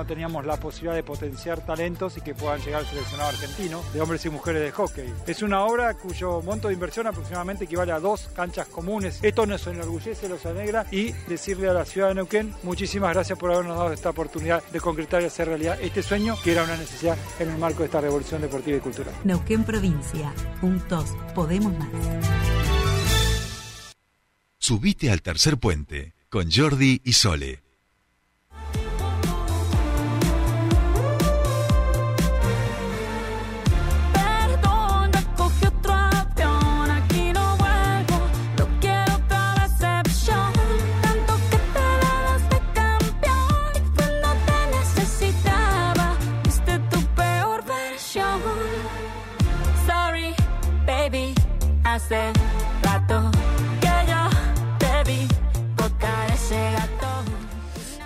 No teníamos la posibilidad de potenciar talentos y que puedan llegar al seleccionado argentino de hombres y mujeres de hockey. Es una obra cuyo monto de inversión aproximadamente equivale a dos canchas comunes. Esto nos enorgullece, los alegra y decirle a la ciudad de Neuquén muchísimas gracias por habernos dado esta oportunidad de concretar y hacer realidad este sueño que era una necesidad en el marco de esta revolución deportiva y cultural. Neuquén Provincia. Juntos podemos más. Subite al tercer puente con Jordi y Sole.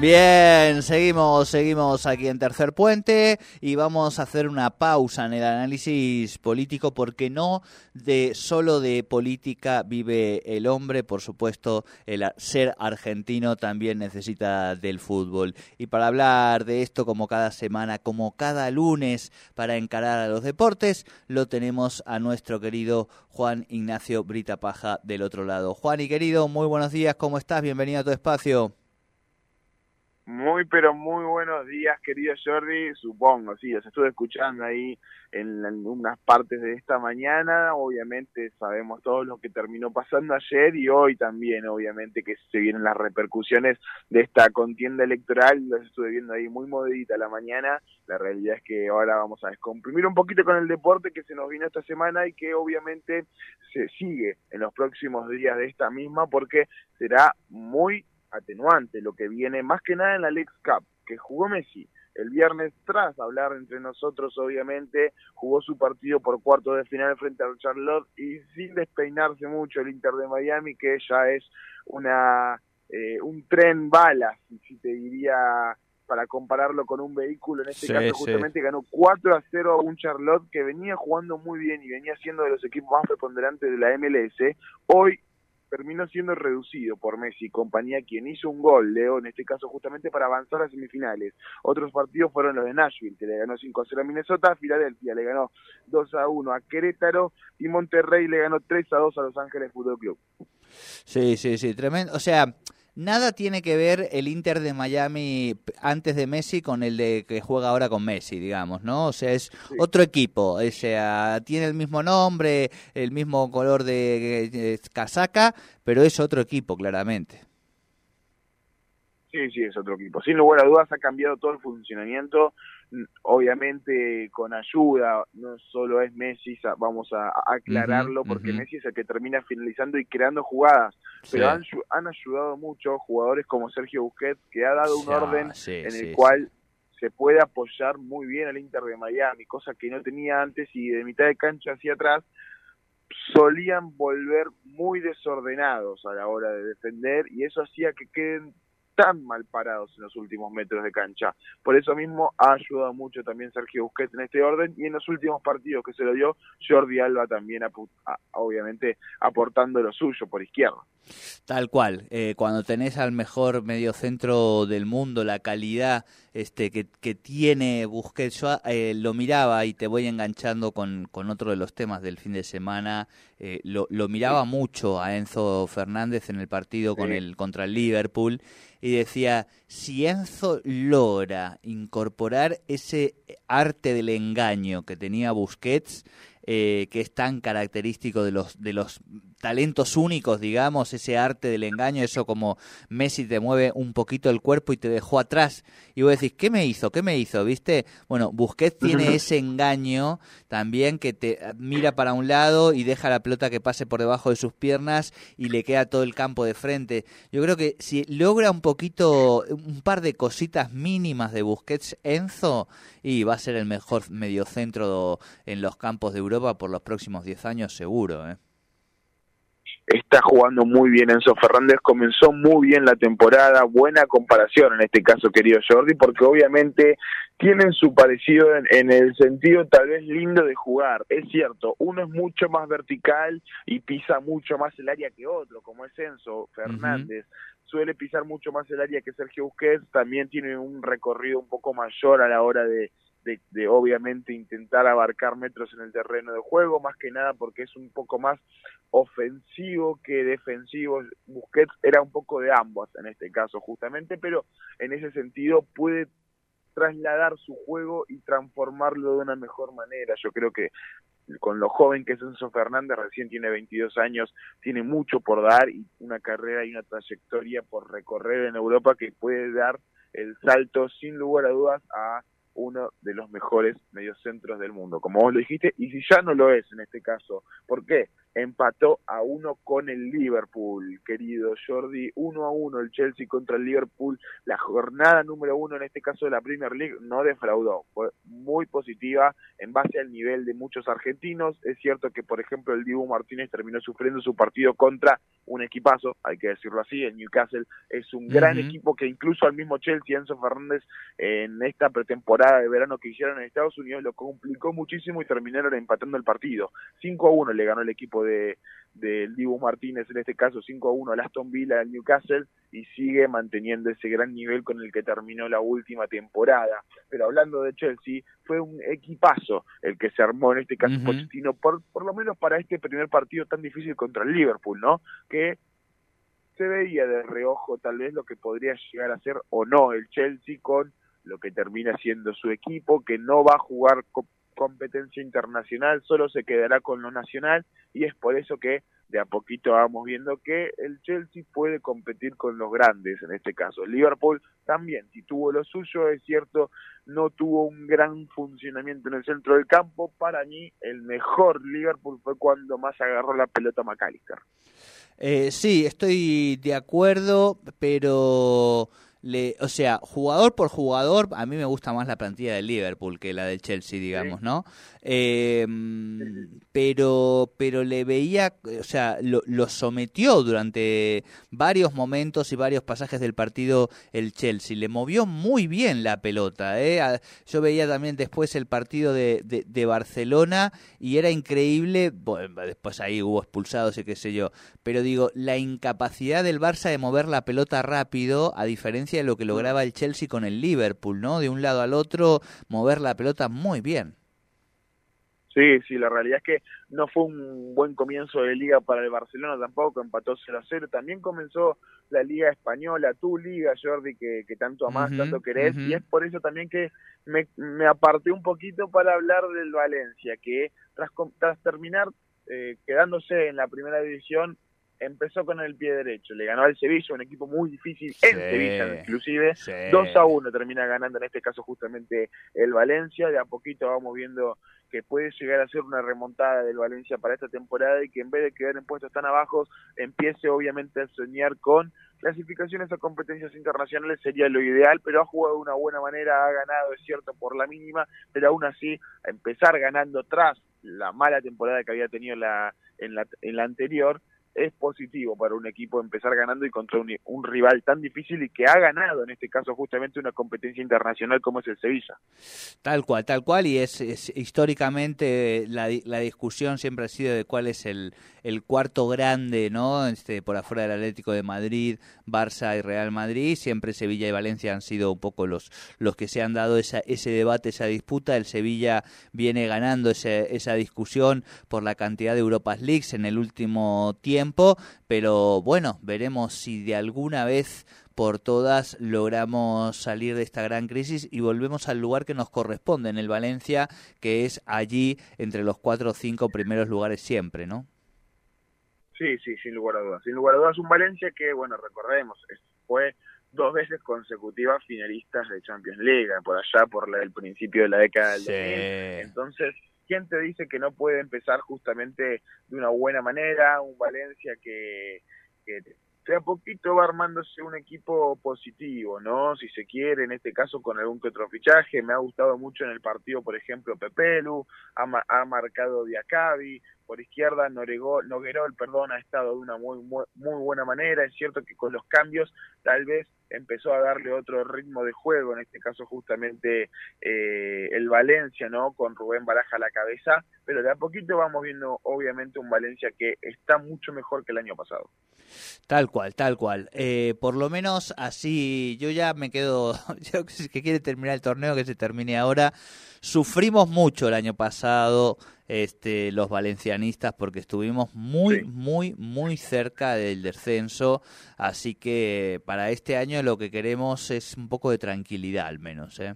Bien, seguimos, seguimos aquí en Tercer Puente y vamos a hacer una pausa en el análisis político porque no de solo de política vive el hombre, por supuesto, el ser argentino también necesita del fútbol. Y para hablar de esto como cada semana, como cada lunes para encarar a los deportes, lo tenemos a nuestro querido Juan Ignacio Brita Paja del otro lado. Juan y querido, muy buenos días, ¿cómo estás? Bienvenido a tu espacio. Muy, pero muy buenos días, querido Jordi. Supongo, sí, os estuve escuchando ahí en, unas partes de esta mañana. Obviamente sabemos todo lo que terminó pasando ayer y hoy también, obviamente, que se vienen las repercusiones de esta contienda electoral. Los estuve viendo ahí muy modita la mañana. La realidad es que ahora vamos a descomprimir un poquito con el deporte que se nos vino esta semana y que obviamente se sigue en los próximos días de esta misma porque será muy atenuante lo que viene más que nada en la Lex Cup, que jugó Messi el viernes tras hablar entre nosotros, obviamente, jugó su partido por cuarto de final frente al Charlotte y sin despeinarse mucho el Inter de Miami, que ya es una eh, un tren bala, si te diría para compararlo con un vehículo, en este caso justamente ganó 4 a 0 a un Charlotte que venía jugando muy bien y venía siendo de los equipos más preponderantes de la MLS. Hoy terminó siendo reducido por Messi y compañía, quien hizo un gol, Leo, en este caso justamente para avanzar a semifinales. Otros partidos fueron los de Nashville, que le ganó 5 a 0 a Minnesota, Filadelfia le ganó 2 a 1 a Querétaro y Monterrey le ganó 3 a 2 a Los Ángeles Fútbol Club. Sí, sí, sí, tremendo. O sea, nada tiene que ver el Inter de Miami antes de Messi con el de que juega ahora con Messi, digamos, ¿no? O sea, es otro equipo, o sea, tiene el mismo nombre, el mismo color de, casaca, pero es otro equipo, claramente. Sí, sí, es otro equipo. Sin lugar a dudas ha cambiado todo el funcionamiento. Obviamente con ayuda, no solo es Messi, vamos a, aclararlo, porque Messi es el que termina finalizando y creando jugadas, pero han, han, ayudado mucho jugadores como Sergio Busquets, que ha dado un orden en el cual se puede apoyar muy bien al Inter de Miami, cosa que no tenía antes y de mitad de cancha hacia atrás solían volver muy desordenados a la hora de defender y eso hacía que queden tan mal parados en los últimos metros de cancha. Por eso mismo ha ayudado mucho también Sergio Busquets en este orden y en los últimos partidos que se lo dio Jordi Alba también obviamente aportando lo suyo por izquierda. Tal cual, eh, cuando tenés al mejor mediocentro del mundo, la calidad este, que, que tiene Busquets, yo eh, lo miraba y te voy enganchando con, con, otro de los temas del fin de semana, eh, lo, lo, miraba mucho a Enzo Fernández en el partido con el, contra el Liverpool y decía, si Enzo logra incorporar ese arte del engaño que tenía Busquets, eh, que es tan característico de los, de los talentos únicos, digamos, ese arte del engaño, eso como Messi te mueve un poquito el cuerpo y te dejó atrás. Y vos decís, ¿qué me hizo? ¿Qué me hizo? ¿Viste? Bueno, Busquets tiene ese engaño también que te mira para un lado y deja la pelota que pase por debajo de sus piernas y le queda todo el campo de frente. Yo creo que si logra un poquito, un par de cositas mínimas de Busquets Enzo, y va a ser el mejor mediocentro en los campos de Europa por los próximos 10 años seguro, ¿eh? Está jugando muy bien Enzo Fernández, comenzó muy bien la temporada, buena comparación en este caso, querido Jordi, porque obviamente tienen su parecido en, el sentido tal vez lindo de jugar. Es cierto, uno es mucho más vertical y pisa mucho más el área que otro, como es Enzo Fernández. suele pisar mucho más el área que Sergio Busquets, también tiene un recorrido un poco mayor a la hora de, de, obviamente intentar abarcar metros en el terreno de juego, más que nada porque es un poco más ofensivo que defensivo. Busquets era un poco de ambos en este caso justamente, pero en ese sentido puede trasladar su juego y transformarlo de una mejor manera. Yo creo que con lo joven que es Enzo Fernández, recién tiene 22 años, tiene mucho por dar y una carrera y una trayectoria por recorrer en Europa que puede dar el salto sin lugar a dudas a uno de los mejores mediocentros del mundo, como vos lo dijiste, y si ya no lo es en este caso, ¿por qué? Empató a uno con el Liverpool, querido Jordi, uno a uno el Chelsea contra el Liverpool, la jornada número uno en este caso de la Premier League no defraudó, fue muy positiva en base al nivel de muchos argentinos, es cierto que por ejemplo el Dibu Martínez terminó sufriendo su partido contra un equipazo, hay que decirlo así, el Newcastle es un gran equipo que incluso al mismo Chelsea, Enzo Fernández, en esta pretemporada de verano que hicieron en Estados Unidos lo complicó muchísimo y terminaron empatando el partido, 5 a 1 le ganó el equipo de de del Dibu Martínez, en este caso 5 a 1 al Aston Villa del Newcastle, y sigue manteniendo ese gran nivel con el que terminó la última temporada. Pero hablando de Chelsea, fue un equipazo el que se armó en este caso uh por, por lo menos para este primer partido tan difícil contra el Liverpool, ¿no? Que se veía de reojo tal vez lo que podría llegar a ser o no el Chelsea con lo que termina siendo su equipo, que no va a jugar competencia internacional, solo se quedará con lo nacional y es por eso que de a poquito vamos viendo que el Chelsea puede competir con los grandes en este caso. Liverpool también, si tuvo lo suyo, es cierto, no tuvo un gran funcionamiento en el centro del campo. Para mí, el mejor Liverpool fue cuando más agarró la pelota McAllister. Eh, sí, estoy de acuerdo, pero le, o sea, jugador por jugador, a mí me gusta más la plantilla del Liverpool que la del Chelsea, digamos, ¿no? Eh, pero, pero le veía, o sea, lo, lo, sometió durante varios momentos y varios pasajes del partido el Chelsea. Le movió muy bien la pelota. ¿eh? Yo veía también después el partido de, de, Barcelona y era increíble. Bueno, después ahí hubo expulsados y qué sé yo. Pero digo, la incapacidad del Barça de mover la pelota rápido, a diferencia de lo que lograba el Chelsea con el Liverpool, ¿no? De un lado al otro, mover la pelota muy bien. Sí, sí, la realidad es que no fue un buen comienzo de liga para el Barcelona tampoco, empató 0 a 0. También comenzó la liga española, tu liga, Jordi, que, que tanto amás, tanto querés, y es por eso también que me, me, aparté un poquito para hablar del Valencia, que tras, tras terminar eh, quedándose en la primera división, empezó con el pie derecho, le ganó al Sevilla, un equipo muy difícil en Sevilla inclusive, 2 a 1 termina ganando en este caso justamente el Valencia, de a poquito vamos viendo que puede llegar a ser una remontada del Valencia para esta temporada y que en vez de quedar en puestos tan abajo, empiece obviamente a soñar con clasificaciones a competencias internacionales sería lo ideal, pero ha jugado de una buena manera, ha ganado, es cierto, por la mínima, pero aún así, empezar ganando tras la mala temporada que había tenido la, en, la, en la anterior, es positivo para un equipo empezar ganando y contra un, rival tan difícil y que ha ganado en este caso justamente una competencia internacional como es el Sevilla. Tal cual, tal cual y es, históricamente la, la, discusión siempre ha sido de cuál es el, el cuarto grande, ¿no? Este, por afuera del Atlético de Madrid, Barça y Real Madrid, siempre Sevilla y Valencia han sido un poco los, los que se han dado esa, ese debate, esa disputa. El Sevilla viene ganando ese, esa discusión por la cantidad de Europas Leagues en el último tiempo pero bueno, veremos si de alguna vez por todas logramos salir de esta gran crisis y volvemos al lugar que nos corresponde en el Valencia, que es allí entre los cuatro o cinco primeros lugares siempre, ¿no? Sí, sí, sin lugar a dudas. Sin lugar a dudas, un Valencia que, bueno, recordemos, fue dos veces consecutivas finalistas de Champions League, por allá, por el principio de la década del 2000. Entonces, ¿quién te dice que no puede empezar justamente de una buena manera? Un Valencia que, que de a poquito va armándose un equipo positivo, ¿no? Si se quiere, en este caso con algún que otro fichaje. Me ha gustado mucho en el partido, por ejemplo, Pepelu, ha, ha marcado Diacabi, por izquierda, Noguerol, perdón, ha estado de una muy, muy, buena manera, es cierto que con los cambios tal vez empezó a darle otro ritmo de juego, en este caso justamente eh, el Valencia, ¿no? Con Rubén Baraja a la cabeza, pero de a poquito vamos viendo obviamente un Valencia que está mucho mejor que el año pasado. Tal cual, tal cual. Eh, por lo menos así, yo ya me quedo, yo que quiere terminar el torneo, que se termine ahora. Sufrimos mucho el año pasado este, los valencianistas porque estuvimos muy, muy, muy cerca del descenso. Así que para este año lo que queremos es un poco de tranquilidad al menos. ¿eh?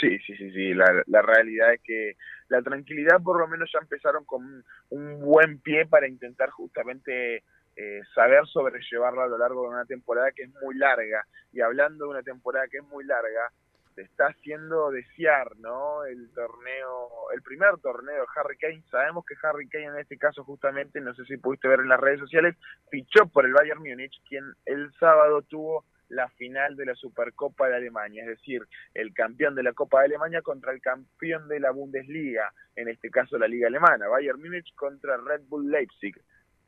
Sí, sí, sí, sí. La, la realidad es que la tranquilidad por lo menos ya empezaron con un buen pie para intentar justamente eh, saber sobrellevarla a lo largo de una temporada que es muy larga. Y hablando de una temporada que es muy larga, te está haciendo desear, ¿no? El torneo, el primer torneo Harry Kane. Sabemos que Harry Kane en este caso justamente, no sé si pudiste ver en las redes sociales, fichó por el Bayern Múnich, quien el sábado tuvo la final de la Supercopa de Alemania, es decir, el campeón de la Copa de Alemania contra el campeón de la Bundesliga, en este caso la Liga Alemana, Bayern Múnich contra Red Bull Leipzig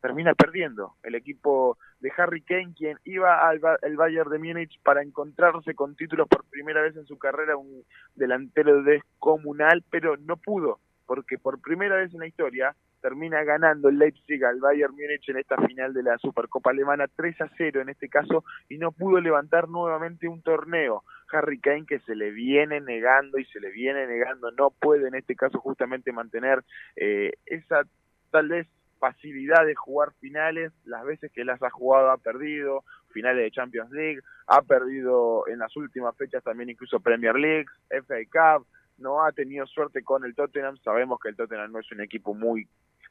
termina perdiendo el equipo de Harry Kane, quien iba al Bayern de Múnich para encontrarse con títulos por primera vez en su carrera, un delantero descomunal, pero no pudo, porque por primera vez en la historia termina ganando el Leipzig al Bayern Múnich en esta final de la Supercopa Alemana 3 a 0 en este caso y no pudo levantar nuevamente un torneo. Harry Kane que se le viene negando y se le viene negando, no puede en este caso justamente mantener eh, esa tal vez facilidad de jugar finales, las veces que las ha jugado ha perdido, finales de Champions League, ha perdido en las últimas fechas también incluso Premier League, FA Cup, no ha tenido suerte con el Tottenham, sabemos que el Tottenham no es un equipo muy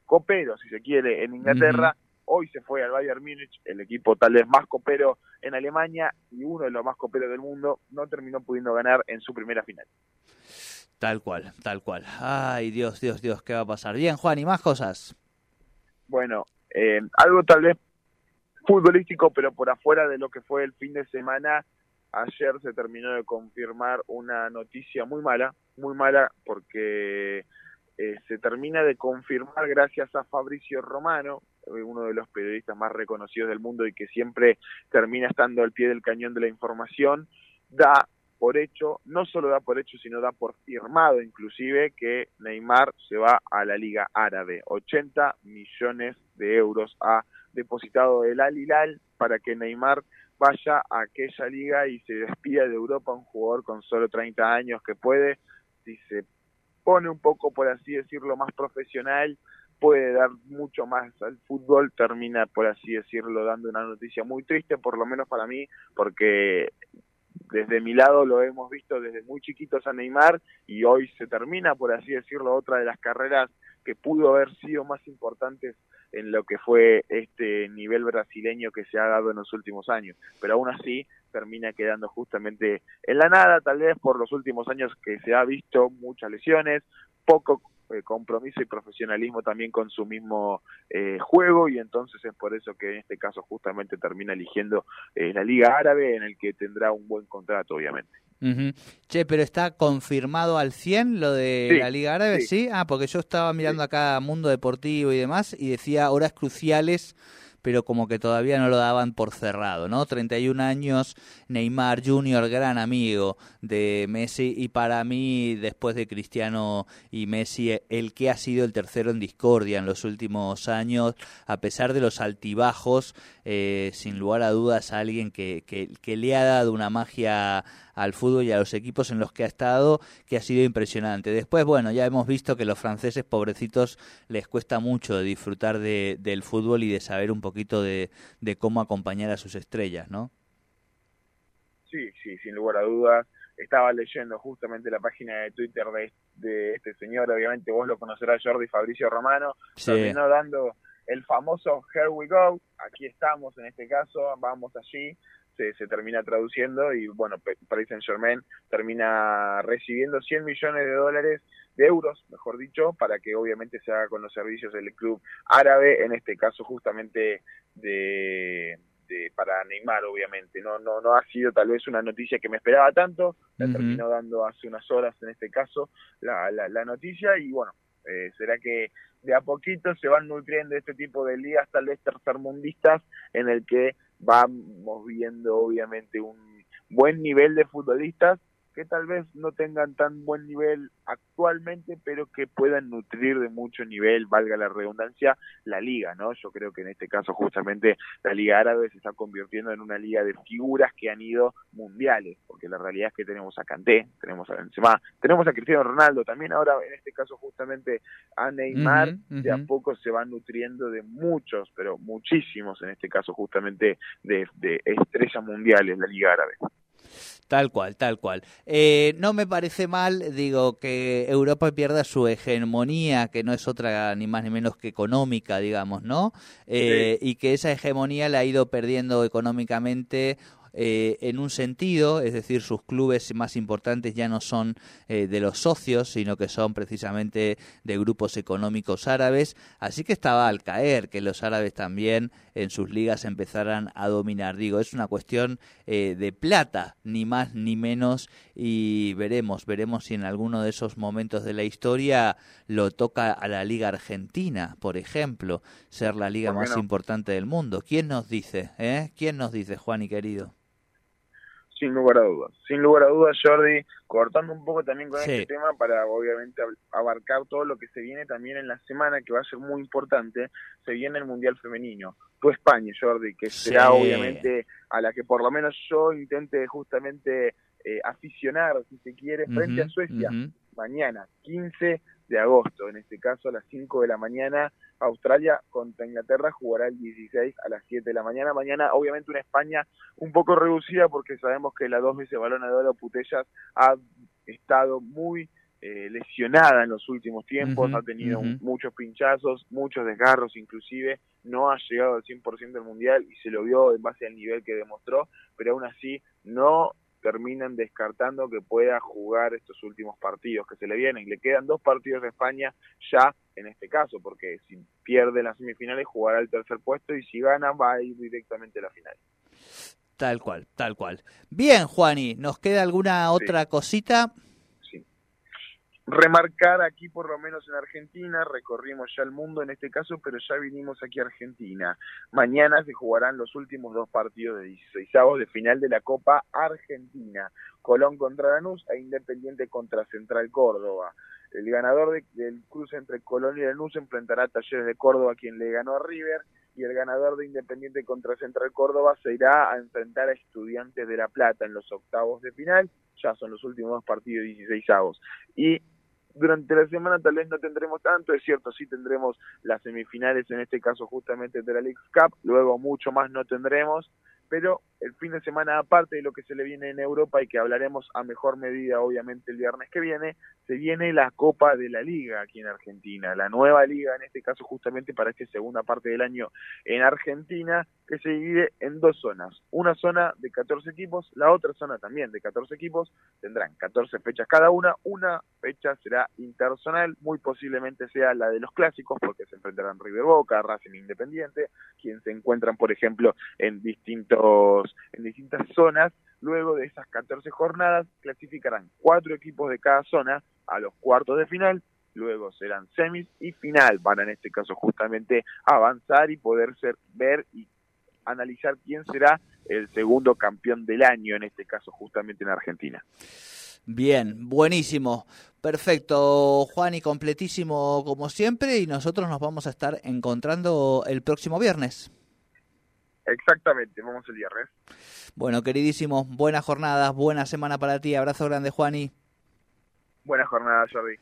copero, si se quiere, en Inglaterra, hoy se fue al Bayern Múnich, el equipo tal vez más copero en Alemania y uno de los más coperos del mundo, no terminó pudiendo ganar en su primera final. Tal cual, tal cual. Ay, Dios, Dios, Dios, ¿qué va a pasar? Bien, Juan, ¿y más cosas? Bueno, eh, algo tal vez futbolístico, pero por afuera de lo que fue el fin de semana, ayer se terminó de confirmar una noticia muy mala, muy mala porque eh, se termina de confirmar gracias a Fabricio Romano, eh, uno de los periodistas más reconocidos del mundo y que siempre termina estando al pie del cañón de la información, da por hecho, no solo da por hecho, sino da por firmado inclusive que Neymar se va a la Liga Árabe. 80 millones de euros ha depositado el Al Hilal para que Neymar vaya a aquella liga y se despida de Europa un jugador con solo 30 años que puede, si se pone un poco, por así decirlo, más profesional, puede dar mucho más al fútbol, termina, por así decirlo, dando una noticia muy triste, por lo menos para mí, porque desde mi lado lo hemos visto desde muy chiquitos a Neymar y hoy se termina, por así decirlo, otra de las carreras que pudo haber sido más importantes en lo que fue este nivel brasileño que se ha dado en los últimos años. Pero aún así termina quedando justamente en la nada, tal vez por los últimos años que se ha visto muchas lesiones, poco eh, compromiso y profesionalismo también con su mismo eh, juego y entonces es por eso que en este caso justamente termina eligiendo eh, la Liga Árabe en el que tendrá un buen contrato obviamente. Che, pero está confirmado al 100 lo de la Liga Árabe, sí. Ah, porque yo estaba mirando acá Mundo Deportivo y demás y decía horas cruciales pero como que todavía no lo daban por cerrado, ¿no? 31 años, Neymar Jr., gran amigo de Messi, y para mí, después de Cristiano y Messi, el que ha sido el tercero en discordia en los últimos años, a pesar de los altibajos, eh, sin lugar a dudas, alguien que, que, que le ha dado una magia al fútbol y a los equipos en los que ha estado, que ha sido impresionante. Después, bueno, ya hemos visto que los franceses, pobrecitos, les cuesta mucho disfrutar de, del fútbol y de saber un poquito de, de cómo acompañar a sus estrellas, ¿no? Sí, sí, sin lugar a dudas. Estaba leyendo justamente la página de Twitter de, de este señor, obviamente vos lo conocerás, Jordi Fabricio Romano, terminó dando el famoso Here We Go, aquí estamos en este caso, vamos allí, se, se termina traduciendo y bueno, Paris Saint Germain termina recibiendo 100 millones de dólares, de euros, mejor dicho, para que obviamente se haga con los servicios del club árabe, en este caso justamente de, para Neymar, obviamente. No, no, no ha sido tal vez una noticia que me esperaba tanto, la terminó dando hace unas horas en este caso la, la, la noticia y bueno, Eh, ¿Será que de a poquito se van nutriendo este tipo de ligas tal vez tercermundistas en el que vamos viendo obviamente un buen nivel de futbolistas que tal vez no tengan tan buen nivel actualmente, pero que puedan nutrir de mucho nivel, valga la redundancia, la liga, ¿no? Yo creo que en este caso justamente la liga árabe se está convirtiendo en una liga de figuras que han ido mundiales, porque la realidad es que tenemos a Kanté, tenemos a Benzema, tenemos a Cristiano Ronaldo, también ahora en este caso justamente a Neymar, de a poco se van nutriendo de muchos, pero muchísimos en este caso justamente de, de estrellas mundiales la liga árabe. Tal cual, tal cual. Eh, no me parece mal, digo, que Europa pierda su hegemonía, que no es otra ni más ni menos que económica, digamos, ¿no? Eh, y que esa hegemonía la ha ido perdiendo económicamente eh, en un sentido, es decir, sus clubes más importantes ya no son eh, de los socios, sino que son precisamente de grupos económicos árabes, así que estaba al caer que los árabes también en sus ligas empezaran a dominar. Digo, es una cuestión eh, de plata, ni más ni menos, y veremos, veremos si en alguno de esos momentos de la historia lo toca a la Liga Argentina, por ejemplo, ser la liga más importante del mundo. ¿Quién nos dice? Eh? ¿Quién nos dice, Juan y querido? Sin lugar a dudas. Sin lugar a dudas, Jordi, cortando un poco también con este tema para obviamente abarcar todo lo que se viene también en la semana, que va a ser muy importante, se viene el Mundial Femenino. Tu España, Jordi, que será obviamente a la que por lo menos yo intente justamente eh, aficionar, si se quiere, frente a Suecia, mañana, 15 de agosto, en este caso a las 5 de la mañana, Australia contra Inglaterra jugará el 16 a las 7 de la mañana. Mañana, obviamente, una España un poco reducida porque sabemos que la dos veces balona de oro Putellas ha estado muy eh, lesionada en los últimos tiempos, ha tenido muchos pinchazos, muchos desgarros inclusive, no ha llegado al 100% del Mundial y se lo vio en base al nivel que demostró, pero aún así no terminan descartando que pueda jugar estos últimos partidos que se le vienen. Le quedan dos partidos de España ya en este caso, porque si pierde las semifinales jugará el tercer puesto y si gana va a ir directamente a la final. Tal cual, tal cual. Bien, Juani, ¿nos queda alguna otra cosita? Remarcar aquí por lo menos en Argentina, recorrimos ya el mundo en este caso, pero ya vinimos aquí a Argentina. Mañana se jugarán los últimos dos partidos de 16 de final de la Copa Argentina. Colón contra Lanús e Independiente contra Central Córdoba. El ganador del cruce entre Colón y Lanús enfrentará a Talleres de Córdoba, quien le ganó a River, y el ganador de Independiente contra Central Córdoba se irá a enfrentar a Estudiantes de La Plata en los octavos de final. Ya son los últimos dos partidos de 16 Y durante la semana tal vez no tendremos tanto, es cierto, sí tendremos las semifinales, en este caso justamente de la League Cup, luego mucho más no tendremos, pero el fin de semana, aparte de lo que se le viene en Europa y que hablaremos a mejor medida obviamente el viernes que viene, se viene la Copa de la Liga aquí en Argentina, la nueva liga en este caso justamente para esta segunda parte del año en Argentina, que se divide en dos zonas, una zona de 14 equipos, la otra zona también de 14 equipos, tendrán 14 fechas cada una, una fecha será interzonal, muy posiblemente sea la de los clásicos, porque se enfrentarán River Boca, Racing Independiente, quien se encuentran por ejemplo en en distintas zonas. Luego de esas 14 jornadas clasificarán cuatro equipos de cada zona a los cuartos de final. Luego serán semis y final para en este caso justamente avanzar y poder ser, ver y analizar quién será el segundo campeón del año, en este caso justamente en Argentina. Bien, buenísimo. Perfecto, Juan, y completísimo como siempre, y nosotros nos vamos a estar encontrando el próximo viernes. Exactamente, vamos el viernes. Bueno, queridísimo, buenas jornadas, buena semana para ti. Abrazo grande, Juani. Buenas jornadas, Jordi.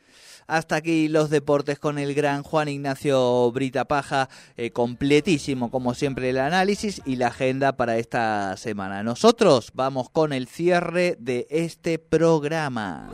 Hasta aquí los deportes con el gran Juan Ignacio Brita Paja, eh, completísimo como siempre el análisis y la agenda para esta semana. Nosotros vamos con el cierre de este programa.